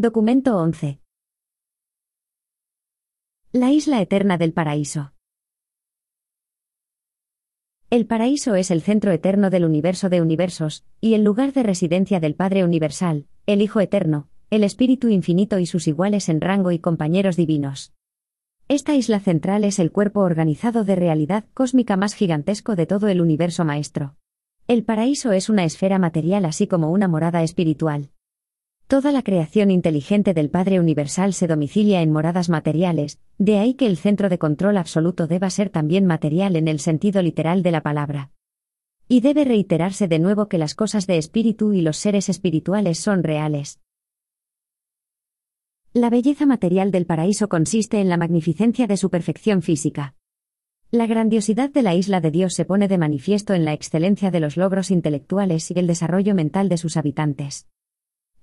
Documento 11. La isla eterna del paraíso. El paraíso es el centro eterno del universo de universos, y el lugar de residencia del Padre Universal, el Hijo Eterno, el Espíritu Infinito y sus iguales en rango y compañeros divinos. Esta isla central es el cuerpo organizado de realidad cósmica más gigantesco de todo el universo maestro. El paraíso es una esfera material así como una morada espiritual. Toda la creación inteligente del Padre Universal se domicilia en moradas materiales, de ahí que el centro de control absoluto deba ser también material en el sentido literal de la palabra. Y debe reiterarse de nuevo que las cosas de espíritu y los seres espirituales son reales. La belleza material del paraíso consiste en la magnificencia de su perfección física. La grandiosidad de la isla de Dios se pone de manifiesto en la excelencia de los logros intelectuales y el desarrollo mental de sus habitantes.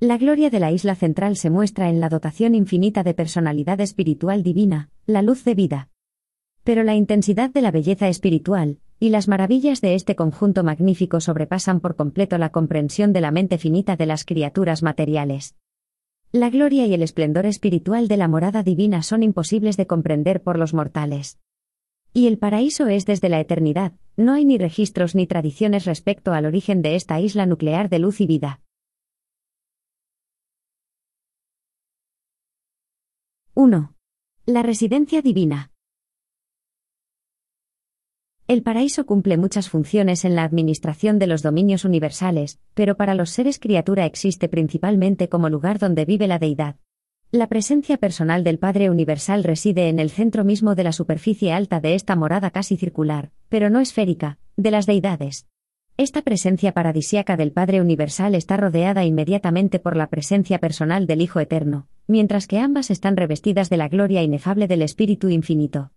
La gloria de la isla central se muestra en la dotación infinita de personalidad espiritual divina, la luz de vida. Pero la intensidad de la belleza espiritual, y las maravillas de este conjunto magnífico sobrepasan por completo la comprensión de la mente finita de las criaturas materiales. La gloria y el esplendor espiritual de la morada divina son imposibles de comprender por los mortales. Y el paraíso es desde la eternidad, no hay ni registros ni tradiciones respecto al origen de esta isla nuclear de luz y vida. 1. La residencia divina. El paraíso cumple muchas funciones en la administración de los dominios universales, pero para los seres criatura existe principalmente como lugar donde vive la deidad. La presencia personal del Padre Universal reside en el centro mismo de la superficie alta de esta morada casi circular, pero no esférica, de las deidades. Esta presencia paradisiaca del Padre Universal está rodeada inmediatamente por la presencia personal del Hijo Eterno, mientras que ambas están revestidas de la gloria inefable del Espíritu Infinito.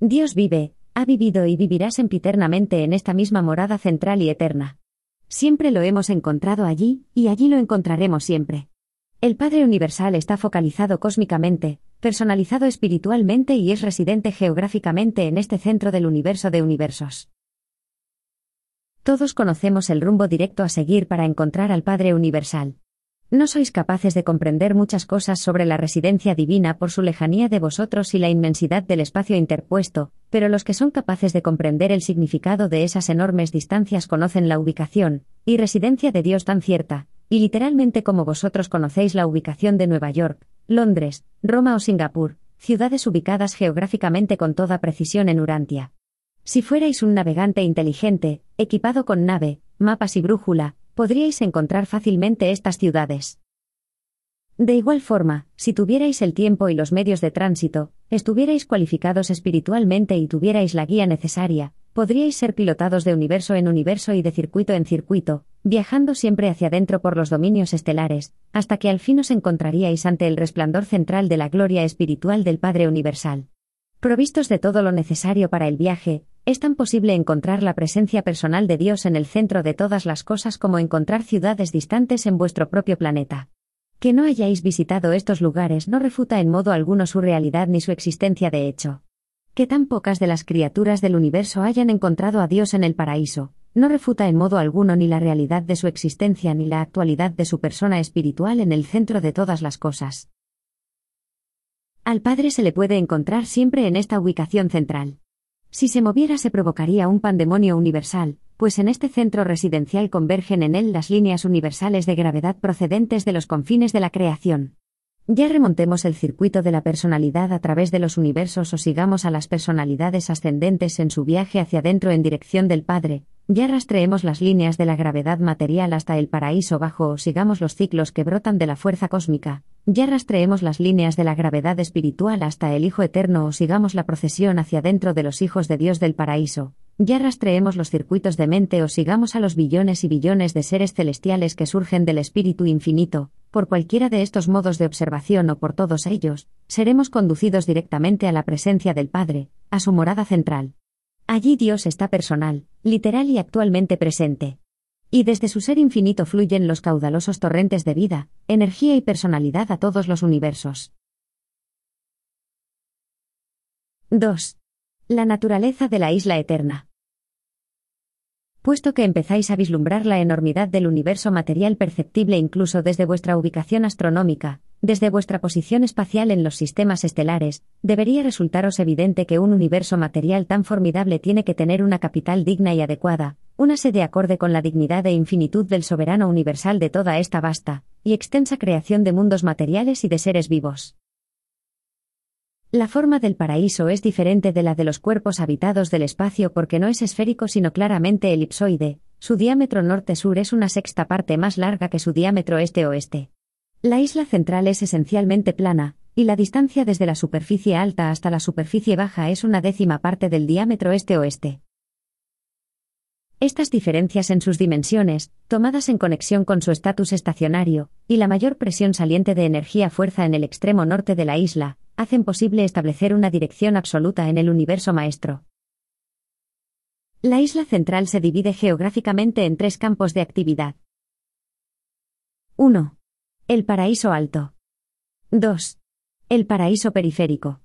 Dios vive, ha vivido y vivirá sempiternamente en esta misma morada central y eterna. Siempre lo hemos encontrado allí, y allí lo encontraremos siempre. El Padre Universal está focalizado cósmicamente, personalizado espiritualmente y es residente geográficamente en este centro del universo de universos. Todos conocemos el rumbo directo a seguir para encontrar al Padre Universal. No sois capaces de comprender muchas cosas sobre la residencia divina por su lejanía de vosotros y la inmensidad del espacio interpuesto, pero los que son capaces de comprender el significado de esas enormes distancias conocen la ubicación y residencia de Dios tan cierta, y literalmente como vosotros conocéis la ubicación de Nueva York, Londres, Roma o Singapur, ciudades ubicadas geográficamente con toda precisión en Urantia. Si fuerais un navegante inteligente, equipado con nave, mapas y brújula, podríais encontrar fácilmente estas ciudades. De igual forma, si tuvierais el tiempo y los medios de tránsito, estuvierais cualificados espiritualmente y tuvierais la guía necesaria, podríais ser pilotados de universo en universo y de circuito en circuito, viajando siempre hacia adentro por los dominios estelares, hasta que al fin os encontraríais ante el resplandor central de la gloria espiritual del Padre Universal. Provistos de todo lo necesario para el viaje, es tan posible encontrar la presencia personal de Dios en el centro de todas las cosas como encontrar ciudades distantes en vuestro propio planeta. Que no hayáis visitado estos lugares no refuta en modo alguno su realidad ni su existencia de hecho. Que tan pocas de las criaturas del universo hayan encontrado a Dios en el paraíso, no refuta en modo alguno ni la realidad de su existencia ni la actualidad de su persona espiritual en el centro de todas las cosas. Al Padre se le puede encontrar siempre en esta ubicación central. Si se moviera se provocaría un pandemonio universal, pues en este centro residencial convergen en él las líneas universales de gravedad procedentes de los confines de la creación. Ya remontemos el circuito de la personalidad a través de los universos o sigamos a las personalidades ascendentes en su viaje hacia adentro en dirección del Padre, ya rastreemos las líneas de la gravedad material hasta el paraíso bajo o sigamos los ciclos que brotan de la fuerza cósmica, ya rastreemos las líneas de la gravedad espiritual hasta el Hijo Eterno o sigamos la procesión hacia dentro de los hijos de Dios del paraíso, ya rastreemos los circuitos de mente o sigamos a los billones y billones de seres celestiales que surgen del Espíritu Infinito, por cualquiera de estos modos de observación o por todos ellos, seremos conducidos directamente a la presencia del Padre, a su morada central. Allí Dios está personal, literal y actualmente presente. Y desde su ser infinito fluyen los caudalosos torrentes de vida, energía y personalidad a todos los universos. 2. La naturaleza de la isla eterna. Puesto que empezáis a vislumbrar la enormidad del universo material perceptible incluso desde vuestra ubicación astronómica, desde vuestra posición espacial en los sistemas estelares, debería resultaros evidente que un universo material tan formidable tiene que tener una capital digna y adecuada, una sede acorde con la dignidad e infinitud del soberano universal de toda esta vasta y extensa creación de mundos materiales y de seres vivos. La forma del paraíso es diferente de la de los cuerpos habitados del espacio porque no es esférico sino claramente elipsoide, su diámetro norte-sur es una sexta parte más larga que su diámetro este-oeste. La isla central es esencialmente plana, y la distancia desde la superficie alta hasta la superficie baja es una décima parte del diámetro este-oeste. Estas diferencias en sus dimensiones, tomadas en conexión con su estatus estacionario, y la mayor presión saliente de energía-fuerza en el extremo norte de la isla, hacen posible establecer una dirección absoluta en el universo maestro. La isla central se divide geográficamente en tres campos de actividad. 1. El paraíso alto. 2. El paraíso periférico.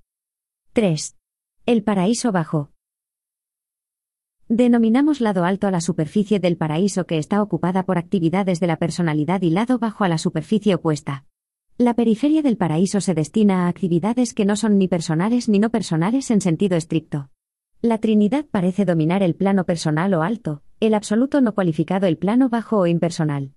3. El paraíso bajo. Denominamos lado alto a la superficie del paraíso que está ocupada por actividades de la personalidad y lado bajo a la superficie opuesta. La periferia del paraíso se destina a actividades que no son ni personales ni no personales en sentido estricto. La Trinidad parece dominar el plano personal o alto, el absoluto no cualificado el plano bajo o impersonal.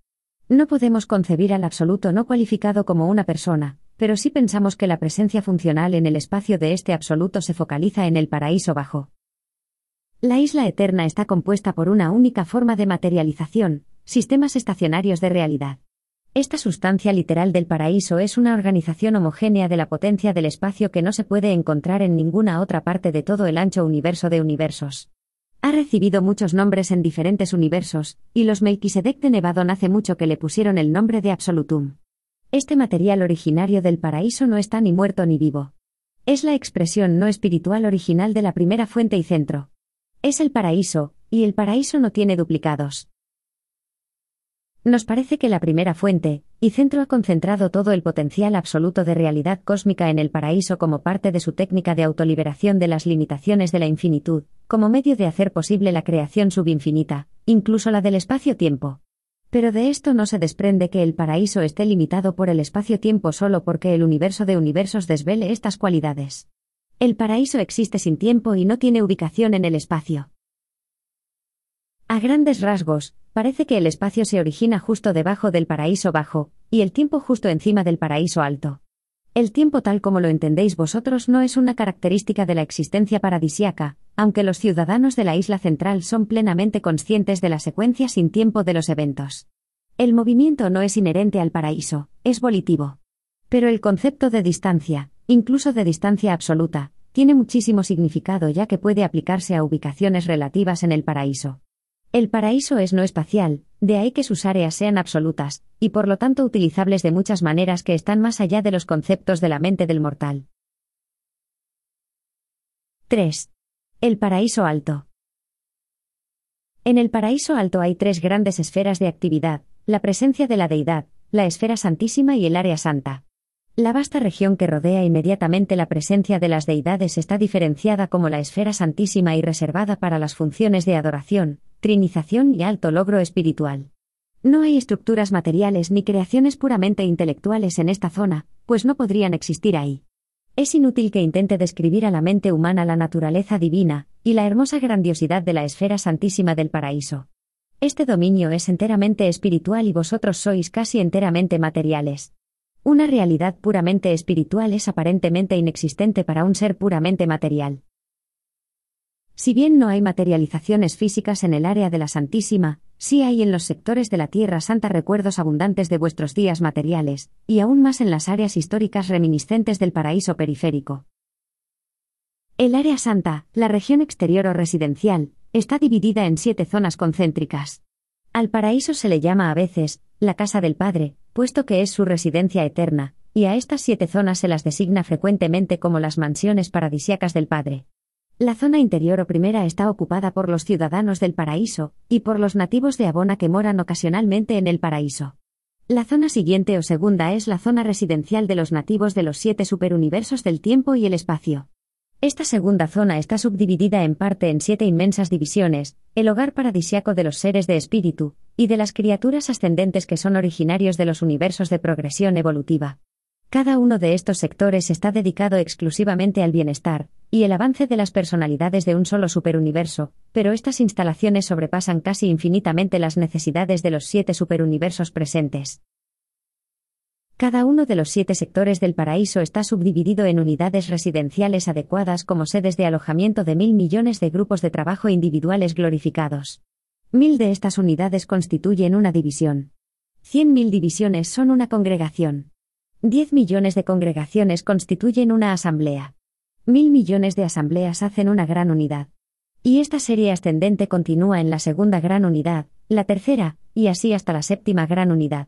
No podemos concebir al absoluto no cualificado como una persona, pero sí pensamos que la presencia funcional en el espacio de este absoluto se focaliza en el paraíso bajo. La isla eterna está compuesta por una única forma de materialización, sistemas estacionarios de realidad. Esta sustancia literal del paraíso es una organización homogénea de la potencia del espacio que no se puede encontrar en ninguna otra parte de todo el ancho universo de universos. Ha recibido muchos nombres en diferentes universos, y los Melquisedec de Nevadon hace mucho que le pusieron el nombre de Absolutum. Este material originario del paraíso no está ni muerto ni vivo. Es la expresión no espiritual original de la primera fuente y centro. Es el paraíso, y el paraíso no tiene duplicados. Nos parece que la primera fuente, y centro ha concentrado todo el potencial absoluto de realidad cósmica en el paraíso como parte de su técnica de autoliberación de las limitaciones de la infinitud, como medio de hacer posible la creación subinfinita, incluso la del espacio-tiempo. Pero de esto no se desprende que el paraíso esté limitado por el espacio-tiempo solo porque el universo de universos desvele estas cualidades. El paraíso existe sin tiempo y no tiene ubicación en el espacio. A grandes rasgos, parece que el espacio se origina justo debajo del paraíso bajo, y el tiempo justo encima del paraíso alto. El tiempo tal como lo entendéis vosotros no es una característica de la existencia paradisiaca, aunque los ciudadanos de la isla central son plenamente conscientes de la secuencia sin tiempo de los eventos. El movimiento no es inherente al paraíso, es volitivo. Pero el concepto de distancia, incluso de distancia absoluta, tiene muchísimo significado ya que puede aplicarse a ubicaciones relativas en el paraíso. El paraíso es no espacial, de ahí que sus áreas sean absolutas, y por lo tanto utilizables de muchas maneras que están más allá de los conceptos de la mente del mortal. 3. El paraíso alto. En el paraíso alto hay tres grandes esferas de actividad, la presencia de la deidad, la esfera santísima y el área santa. La vasta región que rodea inmediatamente la presencia de las deidades está diferenciada como la esfera santísima y reservada para las funciones de adoración, trinización y alto logro espiritual. No hay estructuras materiales ni creaciones puramente intelectuales en esta zona, pues no podrían existir ahí. Es inútil que intente describir a la mente humana la naturaleza divina y la hermosa grandiosidad de la esfera santísima del paraíso. Este dominio es enteramente espiritual y vosotros sois casi enteramente materiales. Una realidad puramente espiritual es aparentemente inexistente para un ser puramente material. Si bien no hay materializaciones físicas en el área de la Santísima, sí hay en los sectores de la Tierra Santa recuerdos abundantes de vuestros días materiales, y aún más en las áreas históricas reminiscentes del paraíso periférico. El área santa, la región exterior o residencial, está dividida en siete zonas concéntricas. Al paraíso se le llama a veces, la casa del Padre, puesto que es su residencia eterna, y a estas siete zonas se las designa frecuentemente como las mansiones paradisiacas del Padre. La zona interior o primera está ocupada por los ciudadanos del paraíso, y por los nativos de Abona que moran ocasionalmente en el paraíso. La zona siguiente o segunda es la zona residencial de los nativos de los siete superuniversos del tiempo y el espacio. Esta segunda zona está subdividida en parte en siete inmensas divisiones, el hogar paradisiaco de los seres de espíritu, y de las criaturas ascendentes que son originarios de los universos de progresión evolutiva. Cada uno de estos sectores está dedicado exclusivamente al bienestar y el avance de las personalidades de un solo superuniverso, pero estas instalaciones sobrepasan casi infinitamente las necesidades de los siete superuniversos presentes. Cada uno de los siete sectores del paraíso está subdividido en unidades residenciales adecuadas como sedes de alojamiento de mil millones de grupos de trabajo individuales glorificados. Mil de estas unidades constituyen una división. Cien mil divisiones son una congregación. 10 millones de congregaciones constituyen una asamblea. Mil millones de asambleas hacen una gran unidad. Y esta serie ascendente continúa en la segunda gran unidad, la tercera, y así hasta la séptima gran unidad.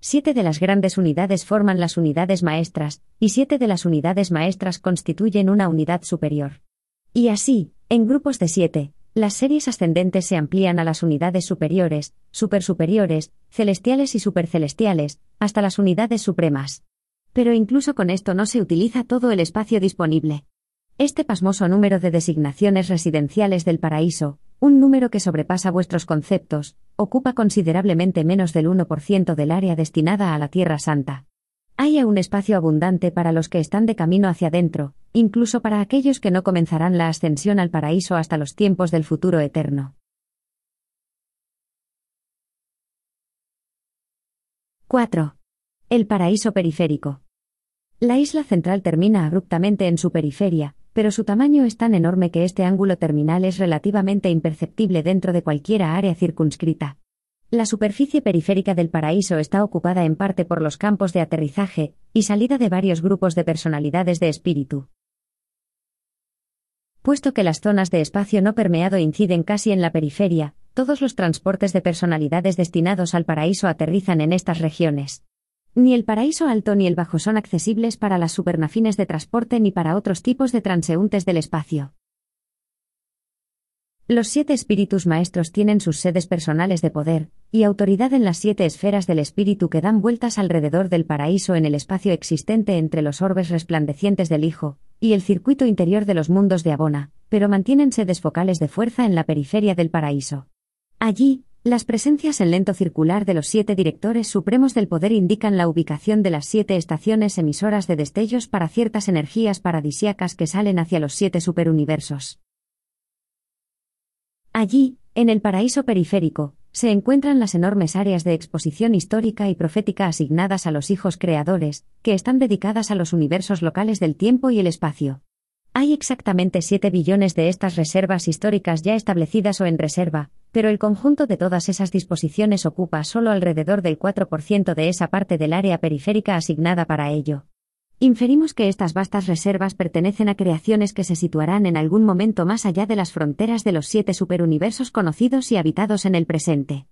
Siete de las grandes unidades forman las unidades maestras, y siete de las unidades maestras constituyen una unidad superior. Y así, en grupos de siete, las series ascendentes se amplían a las unidades superiores, supersuperiores, celestiales y supercelestiales, hasta las unidades supremas. Pero incluso con esto no se utiliza todo el espacio disponible. Este pasmoso número de designaciones residenciales del paraíso, un número que sobrepasa vuestros conceptos, ocupa considerablemente menos del 1% del área destinada a la Tierra Santa. Hay aún espacio abundante para los que están de camino hacia adentro, incluso para aquellos que no comenzarán la ascensión al paraíso hasta los tiempos del futuro eterno. 4. El paraíso periférico. La isla central termina abruptamente en su periferia, pero su tamaño es tan enorme que este ángulo terminal es relativamente imperceptible dentro de cualquiera área circunscrita. La superficie periférica del paraíso está ocupada en parte por los campos de aterrizaje y salida de varios grupos de personalidades de espíritu. Puesto que las zonas de espacio no permeado inciden casi en la periferia, todos los transportes de personalidades destinados al paraíso aterrizan en estas regiones. Ni el paraíso alto ni el bajo son accesibles para las supernafines de transporte ni para otros tipos de transeúntes del espacio. Los siete espíritus maestros tienen sus sedes personales de poder y autoridad en las siete esferas del espíritu que dan vueltas alrededor del paraíso en el espacio existente entre los orbes resplandecientes del Hijo y el circuito interior de los mundos de Abona, pero mantienen sedes focales de fuerza en la periferia del paraíso. Allí, las presencias en lento circular de los siete directores supremos del poder indican la ubicación de las siete estaciones emisoras de destellos para ciertas energías paradisiacas que salen hacia los siete superuniversos. Allí, en el paraíso periférico, se encuentran las enormes áreas de exposición histórica y profética asignadas a los hijos creadores, que están dedicadas a los universos locales del tiempo y el espacio. Hay exactamente 7 billones de estas reservas históricas ya establecidas o en reserva, pero el conjunto de todas esas disposiciones ocupa solo alrededor del 4% de esa parte del área periférica asignada para ello. Inferimos que estas vastas reservas pertenecen a creaciones que se situarán en algún momento más allá de las fronteras de los siete superuniversos conocidos y habitados en el presente.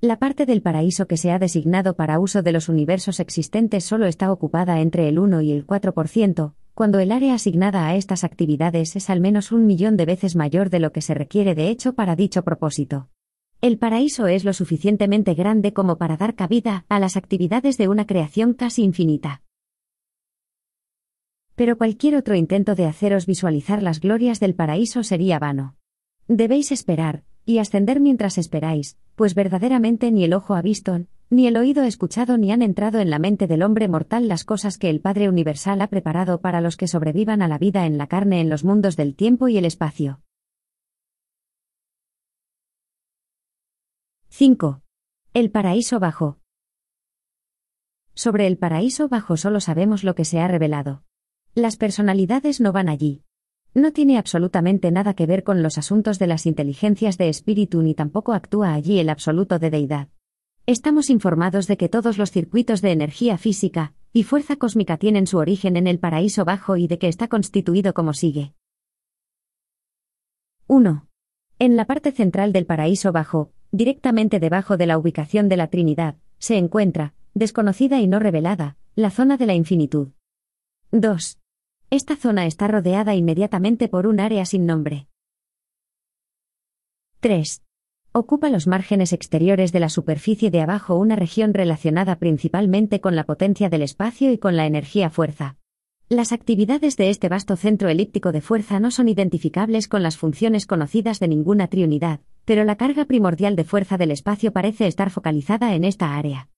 La parte del paraíso que se ha designado para uso de los universos existentes solo está ocupada entre el 1 y el 4%, cuando el área asignada a estas actividades es al menos un millón de veces mayor de lo que se requiere de hecho para dicho propósito. El paraíso es lo suficientemente grande como para dar cabida a las actividades de una creación casi infinita. Pero cualquier otro intento de haceros visualizar las glorias del paraíso sería vano. Debéis esperar, y ascender mientras esperáis, pues verdaderamente ni el ojo ha visto, ni el oído escuchado ni han entrado en la mente del hombre mortal las cosas que el Padre Universal ha preparado para los que sobrevivan a la vida en la carne en los mundos del tiempo y el espacio. 5. El paraíso bajo. Sobre el paraíso bajo solo sabemos lo que se ha revelado. Las personalidades no van allí, no tiene absolutamente nada que ver con los asuntos de las inteligencias de espíritu ni tampoco actúa allí el absoluto de deidad. Estamos informados de que todos los circuitos de energía física y fuerza cósmica tienen su origen en el paraíso bajo y de que está constituido como sigue. 1. En la parte central del paraíso bajo, directamente debajo de la ubicación de la Trinidad, se encuentra, desconocida y no revelada, la zona de la infinitud. 2. Esta zona está rodeada inmediatamente por un área sin nombre. 3. Ocupa los márgenes exteriores de la superficie de abajo una región relacionada principalmente con la potencia del espacio y con la energía fuerza. Las actividades de este vasto centro elíptico de fuerza no son identificables con las funciones conocidas de ninguna triunidad, pero la carga primordial de fuerza del espacio parece estar focalizada en esta área.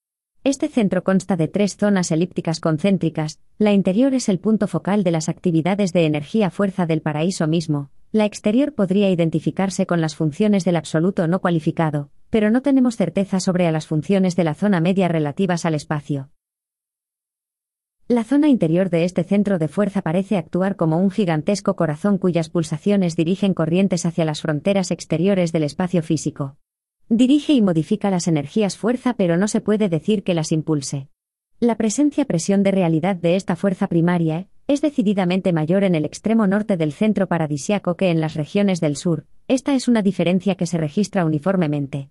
Este centro consta de tres zonas elípticas concéntricas, la interior es el punto focal de las actividades de energía-fuerza del paraíso mismo, la exterior podría identificarse con las funciones del absoluto no cualificado, pero no tenemos certeza sobre las funciones de la zona media relativas al espacio. La zona interior de este centro de fuerza parece actuar como un gigantesco corazón cuyas pulsaciones dirigen corrientes hacia las fronteras exteriores del espacio físico. Dirige y modifica las energías fuerza pero no se puede decir que las impulse. La presencia-presión de realidad de esta fuerza primaria es decididamente mayor en el extremo norte del centro paradisiaco que en las regiones del sur, esta es una diferencia que se registra uniformemente.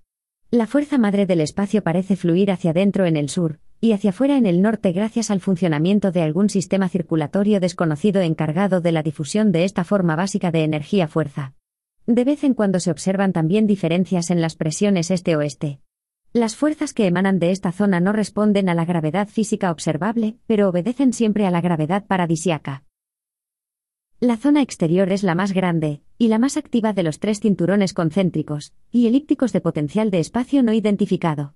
La fuerza madre del espacio parece fluir hacia adentro en el sur, y hacia afuera en el norte gracias al funcionamiento de algún sistema circulatorio desconocido encargado de la difusión de esta forma básica de energía-fuerza. De vez en cuando se observan también diferencias en las presiones este-oeste. Las fuerzas que emanan de esta zona no responden a la gravedad física observable, pero obedecen siempre a la gravedad paradisiaca. La zona exterior es la más grande, y la más activa de los tres cinturones concéntricos, y elípticos de potencial de espacio no identificado.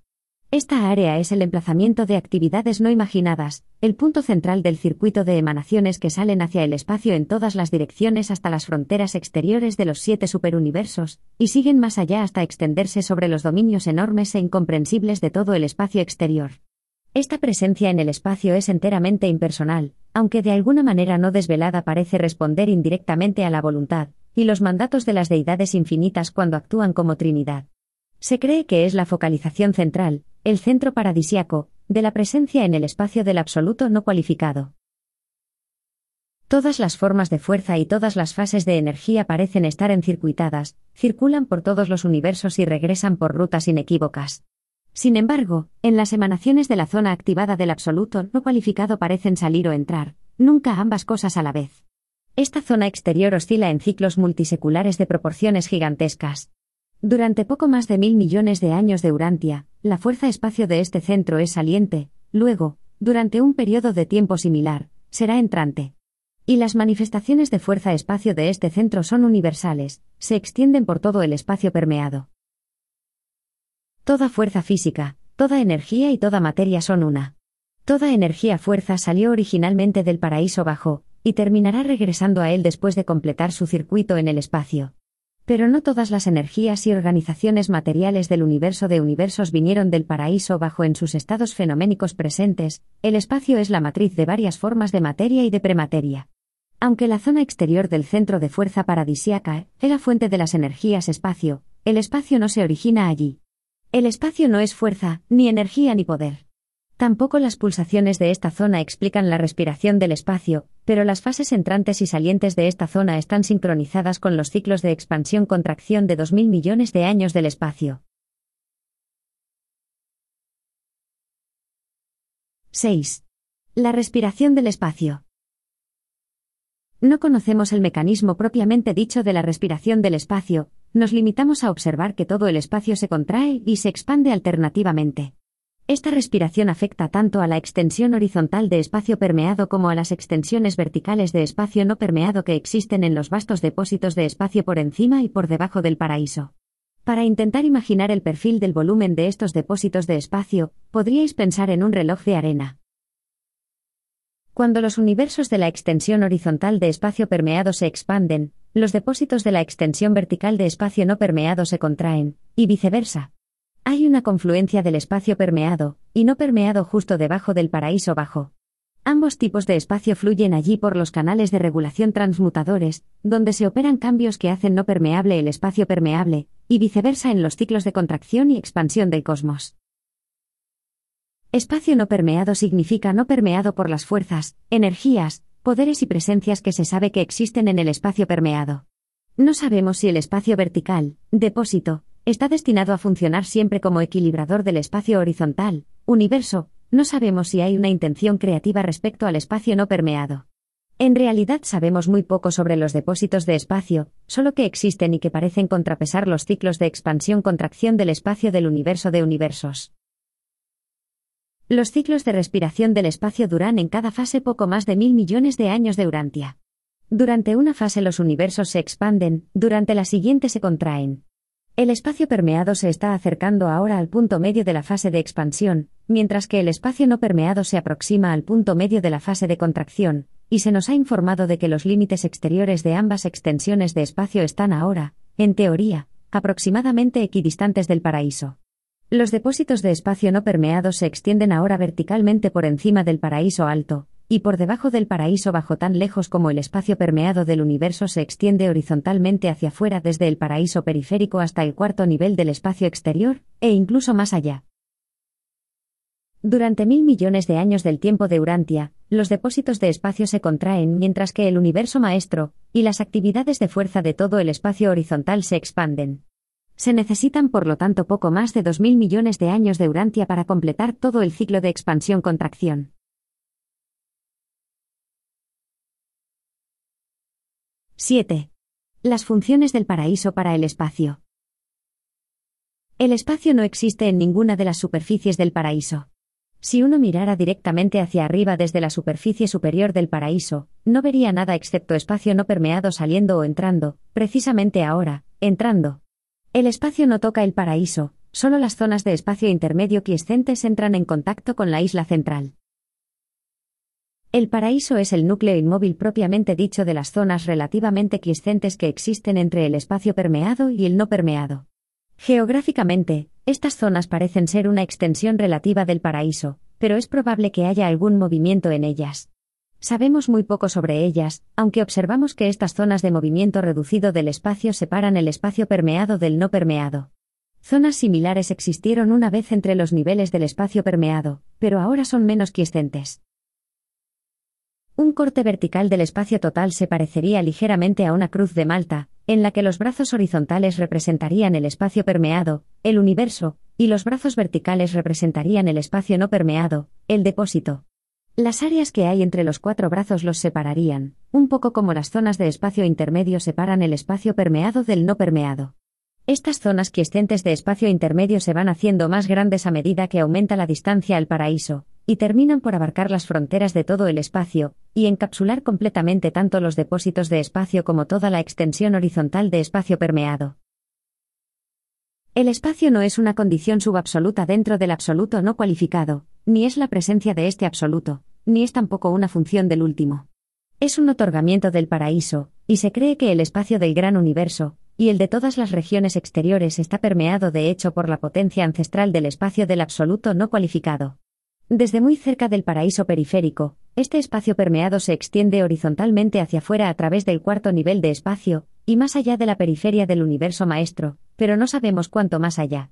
Esta área es el emplazamiento de actividades no imaginadas, el punto central del circuito de emanaciones que salen hacia el espacio en todas las direcciones hasta las fronteras exteriores de los siete superuniversos, y siguen más allá hasta extenderse sobre los dominios enormes e incomprensibles de todo el espacio exterior. Esta presencia en el espacio es enteramente impersonal, aunque de alguna manera no desvelada parece responder indirectamente a la voluntad, y los mandatos de las deidades infinitas cuando actúan como Trinidad. Se cree que es la focalización central, el centro paradisiaco, de la presencia en el espacio del absoluto no cualificado. Todas las formas de fuerza y todas las fases de energía parecen estar encircuitadas, circulan por todos los universos y regresan por rutas inequívocas. Sin embargo, en las emanaciones de la zona activada del absoluto no cualificado parecen salir o entrar, nunca ambas cosas a la vez. Esta zona exterior oscila en ciclos multiseculares de proporciones gigantescas. Durante poco más de mil millones de años de Urantia, la fuerza-espacio de este centro es saliente, luego, durante un periodo de tiempo similar, será entrante. Y las manifestaciones de fuerza-espacio de este centro son universales, se extienden por todo el espacio permeado. Toda fuerza física, toda energía y toda materia son una. Toda energía-fuerza salió originalmente del paraíso bajo, y terminará regresando a él después de completar su circuito en el espacio. Pero no todas las energías y organizaciones materiales del universo de universos vinieron del paraíso bajo en sus estados fenoménicos presentes, el espacio es la matriz de varias formas de materia y de premateria. Aunque la zona exterior del centro de fuerza paradisiaca es la fuente de las energías espacio, el espacio no se origina allí. El espacio no es fuerza, ni energía ni poder. Tampoco las pulsaciones de esta zona explican la respiración del espacio, pero las fases entrantes y salientes de esta zona están sincronizadas con los ciclos de expansión-contracción de 2.000 millones de años del espacio. 6. La respiración del espacio. No conocemos el mecanismo propiamente dicho de la respiración del espacio, nos limitamos a observar que todo el espacio se contrae y se expande alternativamente. Esta respiración afecta tanto a la extensión horizontal de espacio permeado como a las extensiones verticales de espacio no permeado que existen en los vastos depósitos de espacio por encima y por debajo del paraíso. Para intentar imaginar el perfil del volumen de estos depósitos de espacio, podríais pensar en un reloj de arena. Cuando los universos de la extensión horizontal de espacio permeado se expanden, los depósitos de la extensión vertical de espacio no permeado se contraen, y viceversa. Hay una confluencia del espacio permeado, y no permeado justo debajo del paraíso bajo. Ambos tipos de espacio fluyen allí por los canales de regulación transmutadores, donde se operan cambios que hacen no permeable el espacio permeable, y viceversa en los ciclos de contracción y expansión del cosmos. Espacio no permeado significa no permeado por las fuerzas, energías, poderes y presencias que se sabe que existen en el espacio permeado. No sabemos si el espacio vertical, depósito, está destinado a funcionar siempre como equilibrador del espacio horizontal, universo, no sabemos si hay una intención creativa respecto al espacio no permeado. En realidad sabemos muy poco sobre los depósitos de espacio, solo que existen y que parecen contrapesar los ciclos de expansión-contracción del espacio del universo de universos. Los ciclos de respiración del espacio duran en cada fase poco más de mil millones de años de Urantia. Durante una fase los universos se expanden, durante la siguiente se contraen. El espacio permeado se está acercando ahora al punto medio de la fase de expansión, mientras que el espacio no permeado se aproxima al punto medio de la fase de contracción, y se nos ha informado de que los límites exteriores de ambas extensiones de espacio están ahora, en teoría, aproximadamente equidistantes del paraíso. Los depósitos de espacio no permeado se extienden ahora verticalmente por encima del paraíso alto, y por debajo del paraíso bajo tan lejos como el espacio permeado del universo se extiende horizontalmente hacia afuera desde el paraíso periférico hasta el cuarto nivel del espacio exterior, e incluso más allá. Durante mil millones de años del tiempo de Urantia, los depósitos de espacio se contraen mientras que el universo maestro, y las actividades de fuerza de todo el espacio horizontal se expanden. Se necesitan por lo tanto poco más de 2.000 millones de años de Urantia para completar todo el ciclo de expansión-contracción. 7. Las funciones del paraíso para el espacio. El espacio no existe en ninguna de las superficies del paraíso. Si uno mirara directamente hacia arriba desde la superficie superior del paraíso, no vería nada excepto espacio no permeado saliendo o entrando, precisamente ahora, entrando. El espacio no toca el paraíso, solo las zonas de espacio intermedio quiescentes entran en contacto con la isla central. El paraíso es el núcleo inmóvil propiamente dicho de las zonas relativamente quiescentes que existen entre el espacio permeado y el no permeado. Geográficamente, estas zonas parecen ser una extensión relativa del paraíso, pero es probable que haya algún movimiento en ellas. Sabemos muy poco sobre ellas, aunque observamos que estas zonas de movimiento reducido del espacio separan el espacio permeado del no permeado. Zonas similares existieron una vez entre los niveles del espacio permeado, pero ahora son menos quiescentes. Un corte vertical del espacio total se parecería ligeramente a una cruz de Malta, en la que los brazos horizontales representarían el espacio permeado, el universo, y los brazos verticales representarían el espacio no permeado, el depósito. Las áreas que hay entre los cuatro brazos los separarían, un poco como las zonas de espacio intermedio separan el espacio permeado del no permeado. Estas zonas quiescentes de espacio intermedio se van haciendo más grandes a medida que aumenta la distancia al paraíso, y terminan por abarcar las fronteras de todo el espacio, y encapsular completamente tanto los depósitos de espacio como toda la extensión horizontal de espacio permeado. El espacio no es una condición subabsoluta dentro del absoluto no cualificado, ni es la presencia de este absoluto, ni es tampoco una función del último. Es un otorgamiento del paraíso, y se cree que el espacio del gran universo, y el de todas las regiones exteriores está permeado de hecho por la potencia ancestral del espacio del absoluto no cualificado. Desde muy cerca del paraíso periférico, este espacio permeado se extiende horizontalmente hacia afuera a través del cuarto nivel de espacio, y más allá de la periferia del universo maestro, pero no sabemos cuánto más allá.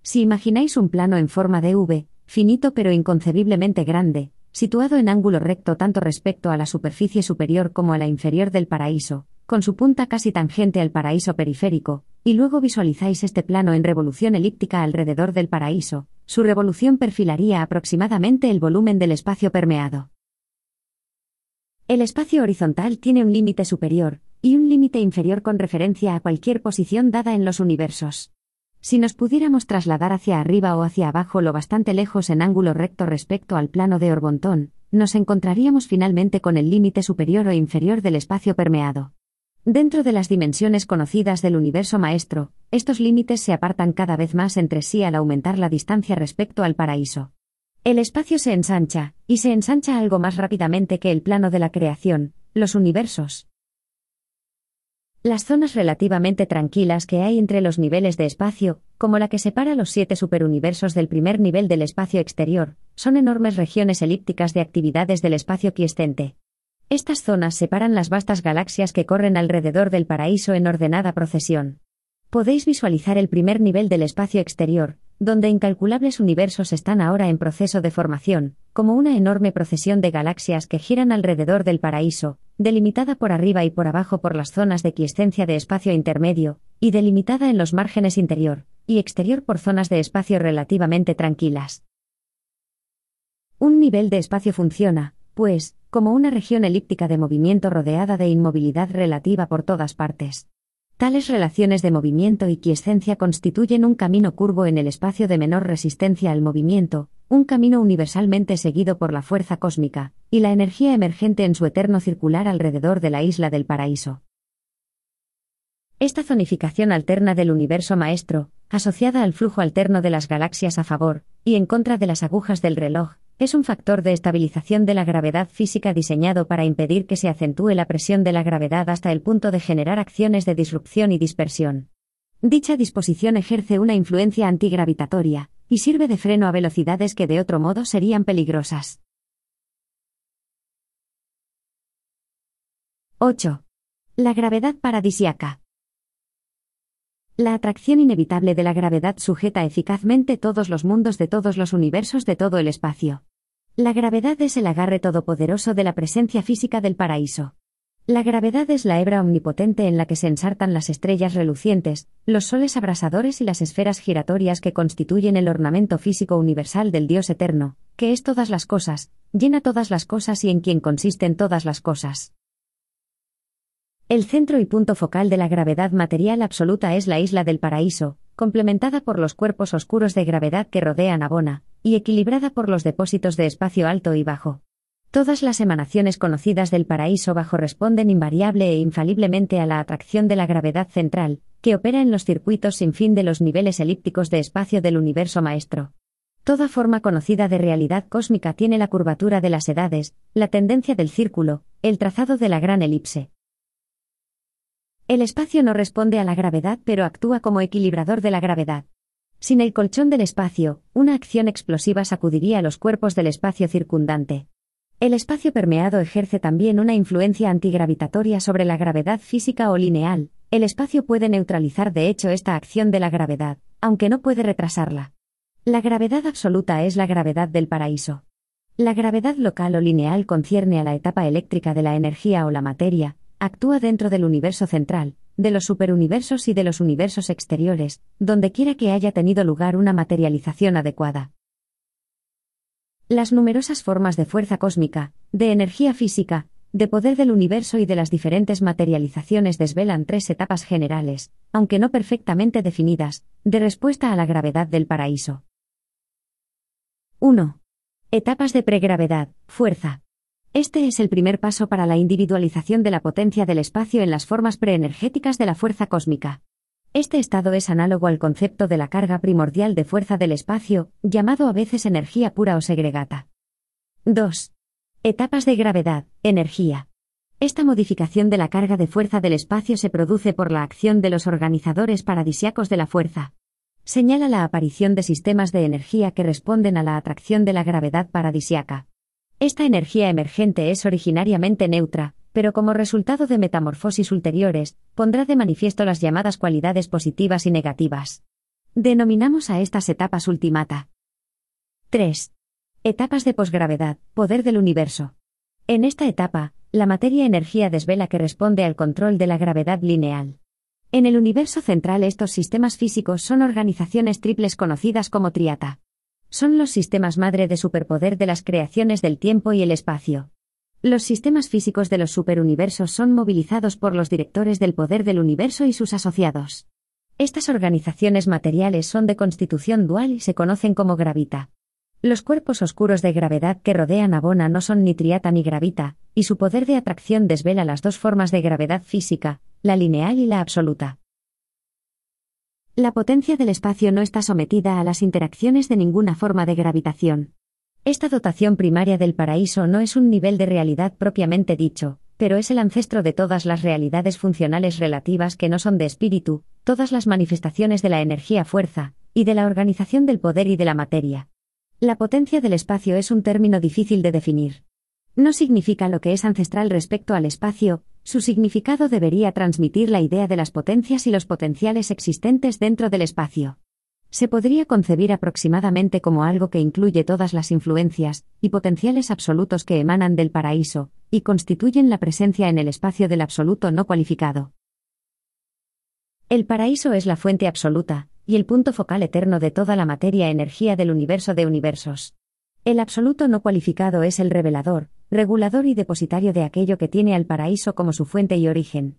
Si imagináis un plano en forma de V, finito pero inconcebiblemente grande, situado en ángulo recto tanto respecto a la superficie superior como a la inferior del paraíso, con su punta casi tangente al paraíso periférico, y luego visualizáis este plano en revolución elíptica alrededor del paraíso, su revolución perfilaría aproximadamente el volumen del espacio permeado. El espacio horizontal tiene un límite superior, y un límite inferior con referencia a cualquier posición dada en los universos. Si nos pudiéramos trasladar hacia arriba o hacia abajo lo bastante lejos en ángulo recto respecto al plano de Orbontón, nos encontraríamos finalmente con el límite superior o inferior del espacio permeado. Dentro de las dimensiones conocidas del universo maestro, estos límites se apartan cada vez más entre sí al aumentar la distancia respecto al paraíso. El espacio se ensancha, y se ensancha algo más rápidamente que el plano de la creación, los universos. Las zonas relativamente tranquilas que hay entre los niveles de espacio, como la que separa los siete superuniversos del primer nivel del espacio exterior, son enormes regiones elípticas de actividades del espacio quiescente. Estas zonas separan las vastas galaxias que corren alrededor del paraíso en ordenada procesión. Podéis visualizar el primer nivel del espacio exterior, donde incalculables universos están ahora en proceso de formación, como una enorme procesión de galaxias que giran alrededor del paraíso, delimitada por arriba y por abajo por las zonas de quiescencia de espacio intermedio, y delimitada en los márgenes interior y exterior por zonas de espacio relativamente tranquilas. Un nivel de espacio funciona, pues, como una región elíptica de movimiento rodeada de inmovilidad relativa por todas partes. Tales relaciones de movimiento y quiescencia constituyen un camino curvo en el espacio de menor resistencia al movimiento, un camino universalmente seguido por la fuerza cósmica, y la energía emergente en su eterno circular alrededor de la isla del paraíso. Esta zonificación alterna del universo maestro, asociada al flujo alterno de las galaxias a favor, y en contra de las agujas del reloj, es un factor de estabilización de la gravedad física diseñado para impedir que se acentúe la presión de la gravedad hasta el punto de generar acciones de disrupción y dispersión. Dicha disposición ejerce una influencia antigravitatoria, y sirve de freno a velocidades que de otro modo serían peligrosas. 8. La gravedad paradisiaca. La atracción inevitable de la gravedad sujeta eficazmente todos los mundos de todos los universos de todo el espacio. La gravedad es el agarre todopoderoso de la presencia física del paraíso. La gravedad es la hebra omnipotente en la que se ensartan las estrellas relucientes, los soles abrasadores y las esferas giratorias que constituyen el ornamento físico universal del Dios eterno, que es todas las cosas, llena todas las cosas y en quien consisten todas las cosas. El centro y punto focal de la gravedad material absoluta es la isla del paraíso, complementada por los cuerpos oscuros de gravedad que rodean a Bona, y equilibrada por los depósitos de espacio alto y bajo. Todas las emanaciones conocidas del paraíso bajo responden invariable e infaliblemente a la atracción de la gravedad central, que opera en los circuitos sin fin de los niveles elípticos de espacio del universo maestro. Toda forma conocida de realidad cósmica tiene la curvatura de las edades, la tendencia del círculo, el trazado de la gran elipse. El espacio no responde a la gravedad pero actúa como equilibrador de la gravedad. Sin el colchón del espacio, una acción explosiva sacudiría los cuerpos del espacio circundante. El espacio permeado ejerce también una influencia antigravitatoria sobre la gravedad física o lineal. El espacio puede neutralizar de hecho esta acción de la gravedad, aunque no puede retrasarla. La gravedad absoluta es la gravedad del paraíso. La gravedad local o lineal concierne a la etapa eléctrica de la energía o la materia, actúa dentro del universo central, de los superuniversos y de los universos exteriores, donde quiera que haya tenido lugar una materialización adecuada. Las numerosas formas de fuerza cósmica, de energía física, de poder del universo y de las diferentes materializaciones desvelan tres etapas generales, aunque no perfectamente definidas, de respuesta a la gravedad del paraíso. 1. Etapas de pregravedad, fuerza. Este es el primer paso para la individualización de la potencia del espacio en las formas preenergéticas de la fuerza cósmica. Este estado es análogo al concepto de la carga primordial de fuerza del espacio, llamado a veces energía pura o segregata. 2. Etapas de gravedad, energía. Esta modificación de la carga de fuerza del espacio se produce por la acción de los organizadores paradisiacos de la fuerza. Señala la aparición de sistemas de energía que responden a la atracción de la gravedad paradisiaca. Esta energía emergente es originariamente neutra, pero como resultado de metamorfosis ulteriores, pondrá de manifiesto las llamadas cualidades positivas y negativas. Denominamos a estas etapas ultimata. 3. Etapas de posgravedad, poder del universo. En esta etapa, la materia-energía desvela que responde al control de la gravedad lineal. En el universo central estos sistemas físicos son organizaciones triples conocidas como triata son los sistemas madre de superpoder de las creaciones del tiempo y el espacio. Los sistemas físicos de los superuniversos son movilizados por los directores del poder del universo y sus asociados. Estas organizaciones materiales son de constitución dual y se conocen como gravita. Los cuerpos oscuros de gravedad que rodean a Bona no son ni triata ni gravita, y su poder de atracción desvela las dos formas de gravedad física, la lineal y la absoluta. La potencia del espacio no está sometida a las interacciones de ninguna forma de gravitación. Esta dotación primaria del paraíso no es un nivel de realidad propiamente dicho, pero es el ancestro de todas las realidades funcionales relativas que no son de espíritu, todas las manifestaciones de la energía fuerza, y de la organización del poder y de la materia. La potencia del espacio es un término difícil de definir. No significa lo que es ancestral respecto al espacio, su significado debería transmitir la idea de las potencias y los potenciales existentes dentro del espacio. Se podría concebir aproximadamente como algo que incluye todas las influencias y potenciales absolutos que emanan del paraíso, y constituyen la presencia en el espacio del absoluto no cualificado. El paraíso es la fuente absoluta, y el punto focal eterno de toda la materia-energía del universo de universos. El absoluto no cualificado es el revelador, regulador y depositario de aquello que tiene al paraíso como su fuente y origen.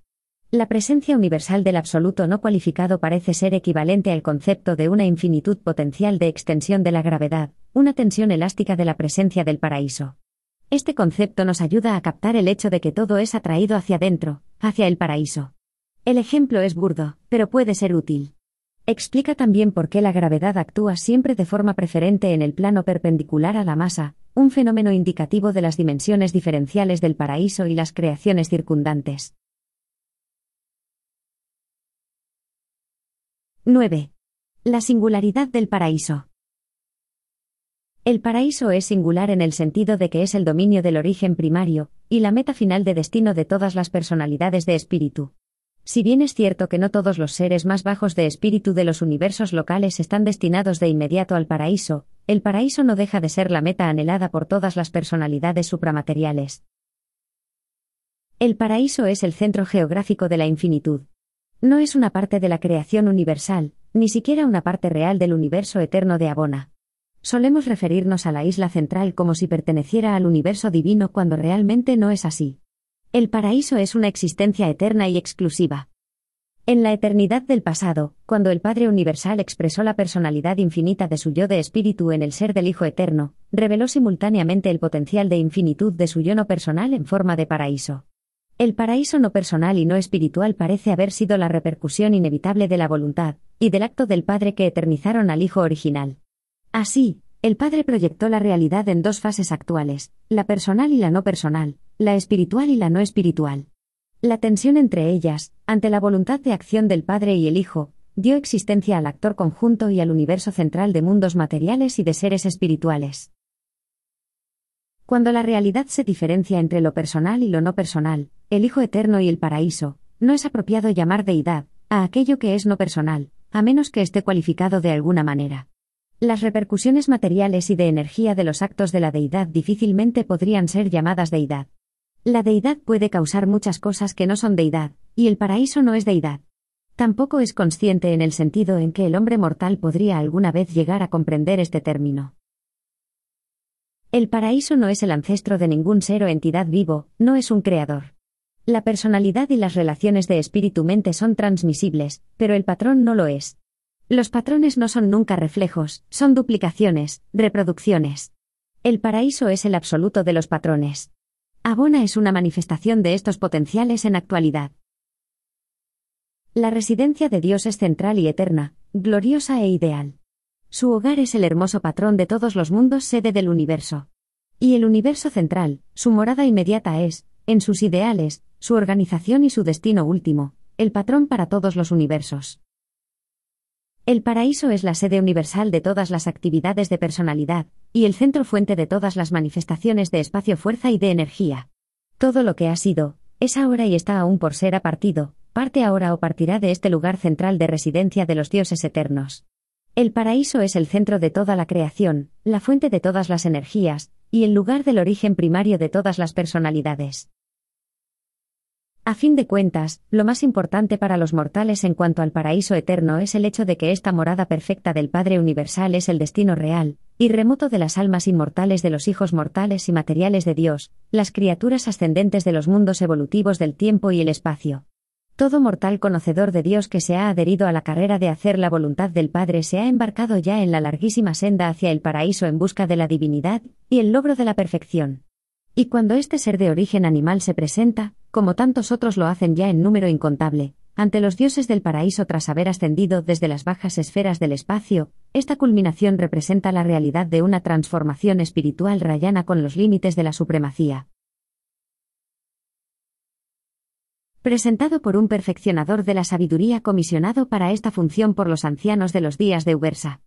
La presencia universal del absoluto no cualificado parece ser equivalente al concepto de una infinitud potencial de extensión de la gravedad, una tensión elástica de la presencia del paraíso. Este concepto nos ayuda a captar el hecho de que todo es atraído hacia adentro, hacia el paraíso. El ejemplo es burdo, pero puede ser útil. Explica también por qué la gravedad actúa siempre de forma preferente en el plano perpendicular a la masa, un fenómeno indicativo de las dimensiones diferenciales del paraíso y las creaciones circundantes. 9. La singularidad del paraíso. El paraíso es singular en el sentido de que es el dominio del origen primario, y la meta final de destino de todas las personalidades de espíritu. Si bien es cierto que no todos los seres más bajos de espíritu de los universos locales están destinados de inmediato al paraíso, el paraíso no deja de ser la meta anhelada por todas las personalidades supramateriales. El paraíso es el centro geográfico de la infinitud. No es una parte de la creación universal, ni siquiera una parte real del universo eterno de Abona. Solemos referirnos a la isla central como si perteneciera al universo divino cuando realmente no es así. El paraíso es una existencia eterna y exclusiva. En la eternidad del pasado, cuando el Padre Universal expresó la personalidad infinita de su yo de espíritu en el ser del Hijo Eterno, reveló simultáneamente el potencial de infinitud de su yo no personal en forma de paraíso. El paraíso no personal y no espiritual parece haber sido la repercusión inevitable de la voluntad, y del acto del Padre que eternizaron al Hijo original. Así, el Padre proyectó la realidad en dos fases actuales, la personal y la no personal, la espiritual y la no espiritual. La tensión entre ellas, ante la voluntad de acción del Padre y el Hijo, dio existencia al actor conjunto y al universo central de mundos materiales y de seres espirituales. Cuando la realidad se diferencia entre lo personal y lo no personal, el Hijo Eterno y el paraíso, no es apropiado llamar deidad a aquello que es no personal, a menos que esté cualificado de alguna manera. Las repercusiones materiales y de energía de los actos de la deidad difícilmente podrían ser llamadas deidad. La deidad puede causar muchas cosas que no son deidad, y el paraíso no es deidad. Tampoco es consciente en el sentido en que el hombre mortal podría alguna vez llegar a comprender este término. El paraíso no es el ancestro de ningún ser o entidad vivo, no es un creador. La personalidad y las relaciones de espíritu-mente son transmisibles, pero el patrón no lo es. Los patrones no son nunca reflejos, son duplicaciones, reproducciones. El paraíso es el absoluto de los patrones. Abona es una manifestación de estos potenciales en actualidad. La residencia de Dios es central y eterna, gloriosa e ideal. Su hogar es el hermoso patrón de todos los mundos sede del universo. Y el universo central, su morada inmediata es, en sus ideales, su organización y su destino último, el patrón para todos los universos. El paraíso es la sede universal de todas las actividades de personalidad, y el centro fuente de todas las manifestaciones de espacio-fuerza y de energía. Todo lo que ha sido, es ahora y está aún por ser apartido, parte ahora o partirá de este lugar central de residencia de los dioses eternos. El paraíso es el centro de toda la creación, la fuente de todas las energías, y el lugar del origen primario de todas las personalidades. A fin de cuentas, lo más importante para los mortales en cuanto al paraíso eterno es el hecho de que esta morada perfecta del Padre Universal es el destino real, y remoto de las almas inmortales de los hijos mortales y materiales de Dios, las criaturas ascendentes de los mundos evolutivos del tiempo y el espacio. Todo mortal conocedor de Dios que se ha adherido a la carrera de hacer la voluntad del Padre se ha embarcado ya en la larguísima senda hacia el paraíso en busca de la divinidad y el logro de la perfección. Y cuando este ser de origen animal se presenta, como tantos otros lo hacen ya en número incontable, ante los dioses del paraíso tras haber ascendido desde las bajas esferas del espacio, esta culminación representa la realidad de una transformación espiritual rayana con los límites de la supremacía. presentado por un perfeccionador de la sabiduría comisionado para esta función por los ancianos de los días de Ubersa.